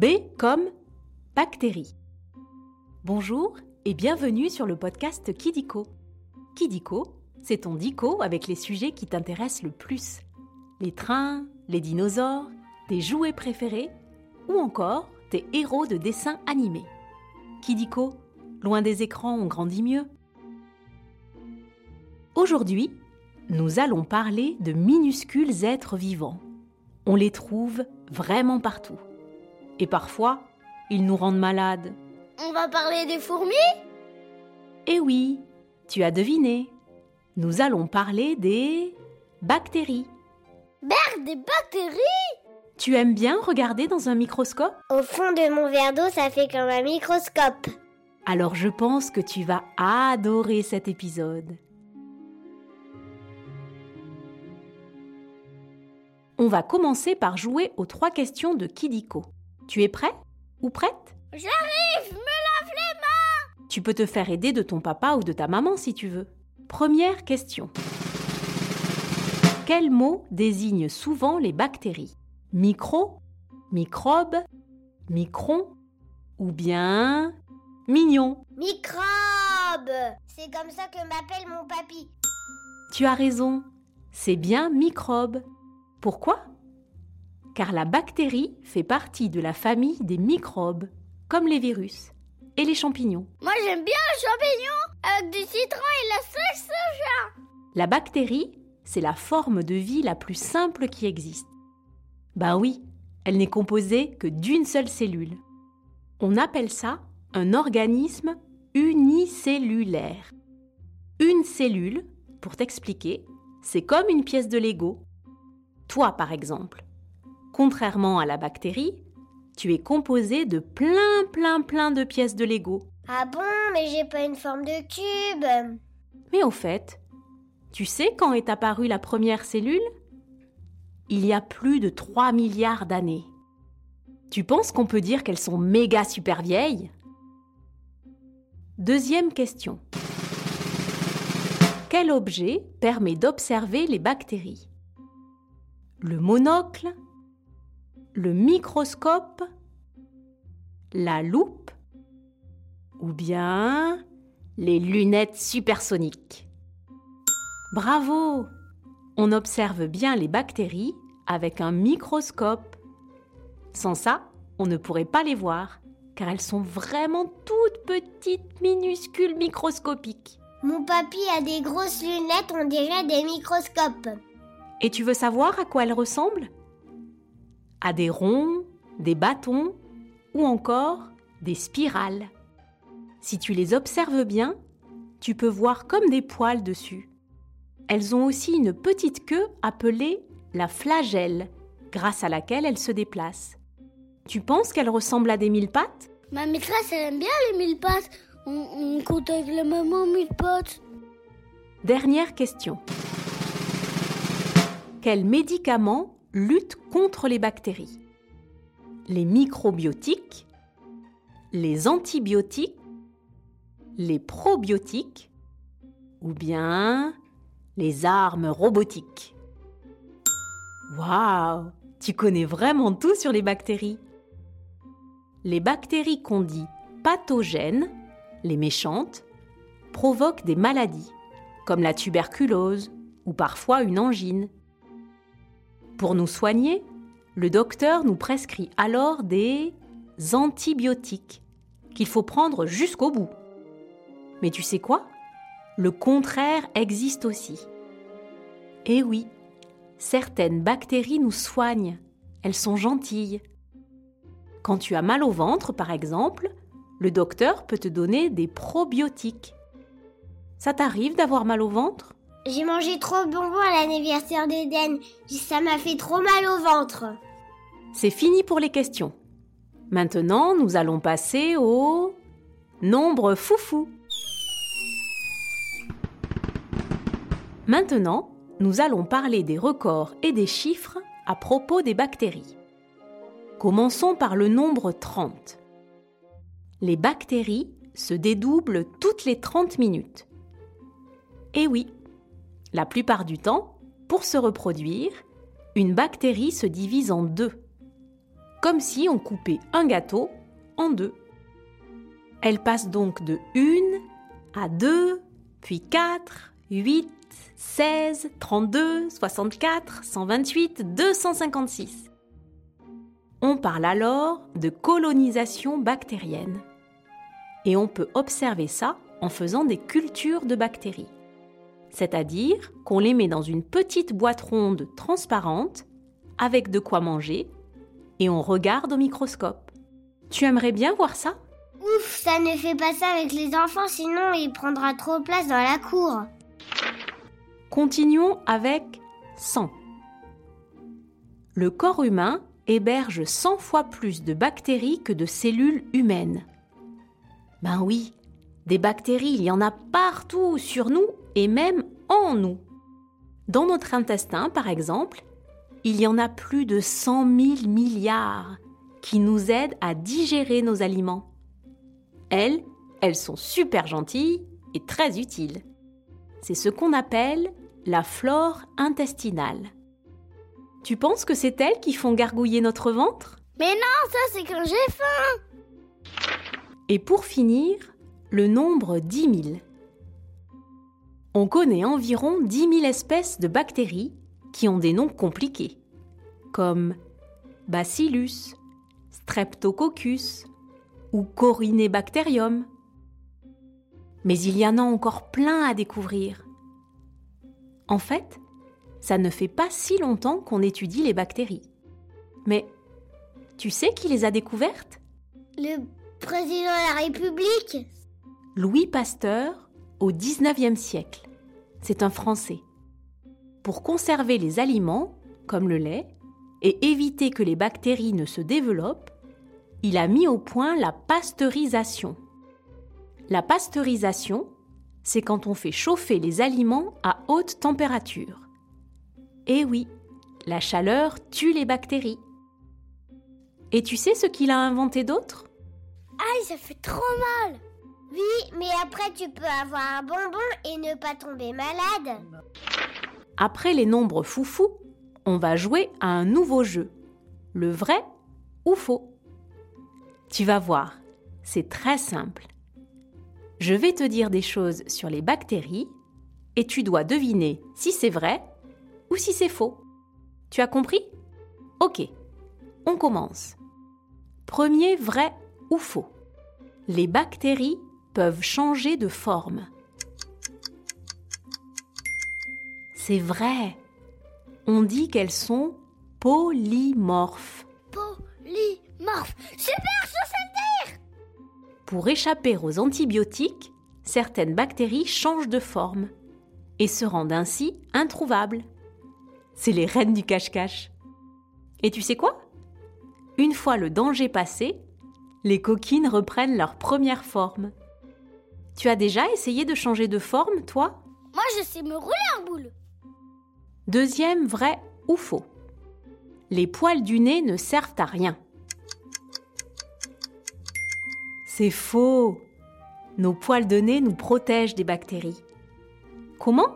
B comme bactérie. Bonjour et bienvenue sur le podcast Kidiko. Kidiko, c'est ton dico avec les sujets qui t'intéressent le plus. Les trains, les dinosaures, tes jouets préférés ou encore tes héros de dessins animés. Kidiko, loin des écrans, on grandit mieux. Aujourd'hui, nous allons parler de minuscules êtres vivants. On les trouve vraiment partout. Et parfois, ils nous rendent malades. On va parler des fourmis? Eh oui, tu as deviné. Nous allons parler des bactéries. Berg, des bactéries Tu aimes bien regarder dans un microscope? Au fond de mon verre d'eau, ça fait comme un microscope. Alors je pense que tu vas adorer cet épisode. On va commencer par jouer aux trois questions de Kidiko. Tu es prêt ou prête? J'arrive, me lave les mains Tu peux te faire aider de ton papa ou de ta maman si tu veux. Première question. Quel mot désigne souvent les bactéries? Micro, microbe, micron ou bien mignon? Microbe C'est comme ça que m'appelle mon papy. Tu as raison, c'est bien microbe. Pourquoi? Car la bactérie fait partie de la famille des microbes, comme les virus et les champignons. Moi j'aime bien les champignons avec du citron et la sauce soja. La bactérie, c'est la forme de vie la plus simple qui existe. Ben oui, elle n'est composée que d'une seule cellule. On appelle ça un organisme unicellulaire. Une cellule, pour t'expliquer, c'est comme une pièce de Lego. Toi, par exemple, contrairement à la bactérie, tu es composé de plein, plein, plein de pièces de Lego. Ah bon, mais j'ai pas une forme de cube. Mais au fait, tu sais quand est apparue la première cellule? Il y a plus de 3 milliards d'années. Tu penses qu'on peut dire qu'elles sont méga super vieilles? Deuxième question. Quel objet permet d'observer les bactéries? Le monocle? Le microscope La loupe Ou bien les lunettes supersoniques Bravo On observe bien les bactéries avec un microscope. Sans ça, on ne pourrait pas les voir, car elles sont vraiment toutes petites, minuscules, microscopiques. Mon papy a des grosses lunettes, on dirait des microscopes. Et tu veux savoir à quoi elles ressemblent? À des ronds, des bâtons ou encore des spirales. Si tu les observes bien, tu peux voir comme des poils dessus. Elles ont aussi une petite queue appelée la flagelle, grâce à laquelle elles se déplacent. Tu penses qu'elles ressemblent à des mille pattes? Ma maîtresse, elle aime bien les mille pattes. On, on compte avec la maman mille pattes. Dernière question. Quel médicament lutte contre les bactéries Les microbiotiques Les antibiotiques Les probiotiques Ou bien les armes robotiques Waouh Tu connais vraiment tout sur les bactéries Les bactéries qu'on dit pathogènes, les méchantes, provoquent des maladies, comme la tuberculose ou parfois une angine. Pour nous soigner, le docteur nous prescrit alors des antibiotiques qu'il faut prendre jusqu'au bout. Mais tu sais quoi? Le contraire existe aussi. Eh oui, certaines bactéries nous soignent, elles sont gentilles. Quand tu as mal au ventre, par exemple, le docteur peut te donner des probiotiques. Ça t'arrive d'avoir mal au ventre? J'ai mangé trop de bonbons à l'anniversaire d'Eden. Ça m'a fait trop mal au ventre. C'est fini pour les questions. Maintenant, nous allons passer au nombre foufou. Maintenant, nous allons parler des records et des chiffres à propos des bactéries. Commençons par le nombre 30. Les bactéries se dédoublent toutes les 30 minutes. Et oui, la plupart du temps, pour se reproduire, une bactérie se divise en deux. comme si on coupait un gâteau en deux. Elle passe donc de 1 à 2, puis 4, 8, 16, 32, 64, 128, 256. On parle alors de colonisation bactérienne. Et on peut observer ça en faisant des cultures de bactéries. C'est-à-dire qu'on les met dans une petite boîte ronde transparente avec de quoi manger et on regarde au microscope. Tu aimerais bien voir ça? Ouf, ça ne fait pas ça avec les enfants, sinon il prendra trop place dans la cour. Continuons avec 100. Le corps humain héberge 100 fois plus de bactéries que de cellules humaines. Ben oui, des bactéries, il y en a partout sur nous et même en nous. Dans notre intestin, par exemple, il y en a plus de 100 000 milliards qui nous aident à digérer nos aliments. Elles, elles sont super gentilles et très utiles. C'est ce qu'on appelle la flore intestinale. Tu penses que c'est elles qui font gargouiller notre ventre? Mais non, ça c'est quand j'ai faim. Et pour finir, le nombre 10 000. On connaît environ 10 000 espèces de bactéries qui ont des noms compliqués, comme Bacillus, Streptococcus ou Corynebacterium. Mais il y en a encore plein à découvrir. En fait, ça ne fait pas si longtemps qu'on étudie les bactéries. Mais tu sais qui les a découvertes? Le président de la République? Louis Pasteur au XIXe siècle. C'est un Français. Pour conserver les aliments, comme le lait, et éviter que les bactéries ne se développent, il a mis au point la pasteurisation. La pasteurisation, c'est quand on fait chauffer les aliments à haute température. Eh oui, la chaleur tue les bactéries. Et tu sais ce qu'il a inventé d'autre? Aïe, ça fait trop mal Oui, mais après tu peux avoir un bonbon et ne pas tomber malade. Après les nombres foufous, on va jouer à un nouveau jeu. Le vrai ou faux Tu vas voir, c'est très simple. Je vais te dire des choses sur les bactéries et tu dois deviner si c'est vrai ou si c'est faux. Tu as compris? Ok, on commence. Premier vrai ou faux Les bactéries peuvent changer de forme. C'est vrai. On dit qu'elles sont polymorphes. Polymorphes Super, je sais dire Pour échapper aux antibiotiques, certaines bactéries changent de forme et se rendent ainsi introuvables. C'est les reines du cache-cache. Et tu sais quoi? Une fois le danger passé, les coquines reprennent leur première forme. Tu as déjà essayé de changer de forme, toi Moi, je sais me rouler en boule. Deuxième vrai ou faux Les poils du nez ne servent à rien. C'est faux. Nos poils de nez nous protègent des bactéries. Comment?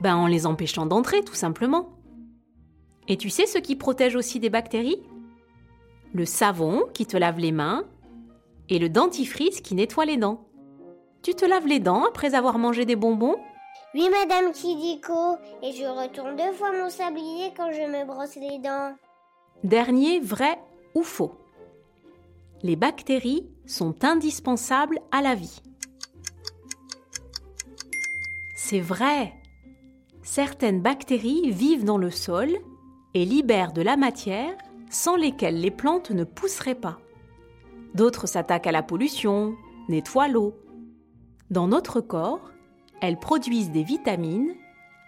Ben en les empêchant d'entrer tout simplement. Et tu sais ce qui protège aussi des bactéries? Le savon qui te lave les mains et le dentifrice qui nettoie les dents. Tu te laves les dents après avoir mangé des bonbons? Oui, Madame Kidiko, et je retourne deux fois mon sablier quand je me brosse les dents. Dernier vrai ou faux? Les bactéries sont indispensables à la vie. C'est vrai. Certaines bactéries vivent dans le sol et libèrent de la matière sans lesquelles les plantes ne pousseraient pas. D'autres s'attaquent à la pollution, nettoient l'eau. Dans notre corps, elles produisent des vitamines,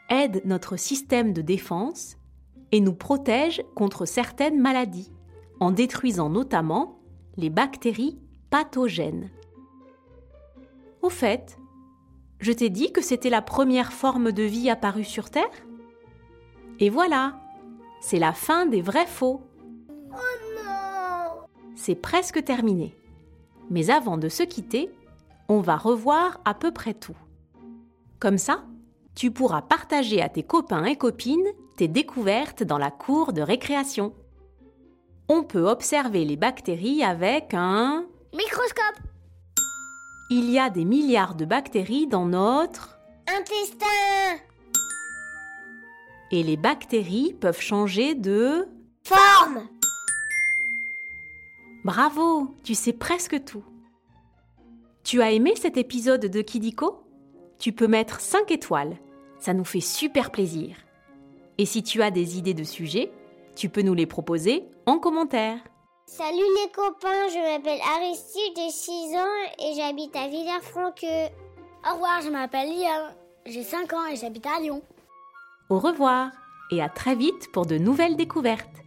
aident notre système de défense et nous protègent contre certaines maladies, en détruisant notamment les bactéries pathogènes. Au fait, je t'ai dit que c'était la première forme de vie apparue sur Terre? Et voilà, c'est la fin des vrais faux. Oh non C'est presque terminé. Mais avant de se quitter, on va revoir à peu près tout. Comme ça, tu pourras partager à tes copains et copines tes découvertes dans la cour de récréation. On peut observer les bactéries avec un Microscope. Il y a des milliards de bactéries dans notre Intestin. et les bactéries peuvent changer de Forme. Bravo, tu sais presque tout. Tu as aimé cet épisode de Kidiko? Tu peux mettre 5 étoiles. Ça nous fait super plaisir. Et si tu as des idées de sujets, tu peux nous les proposer en commentaire. Salut les copains, je m'appelle Aristide, j'ai 6 ans et j'habite à Villers-Franqueux. Au revoir, je m'appelle Liam. J'ai 5 ans et j'habite à Lyon. Au revoir et à très vite pour de nouvelles découvertes.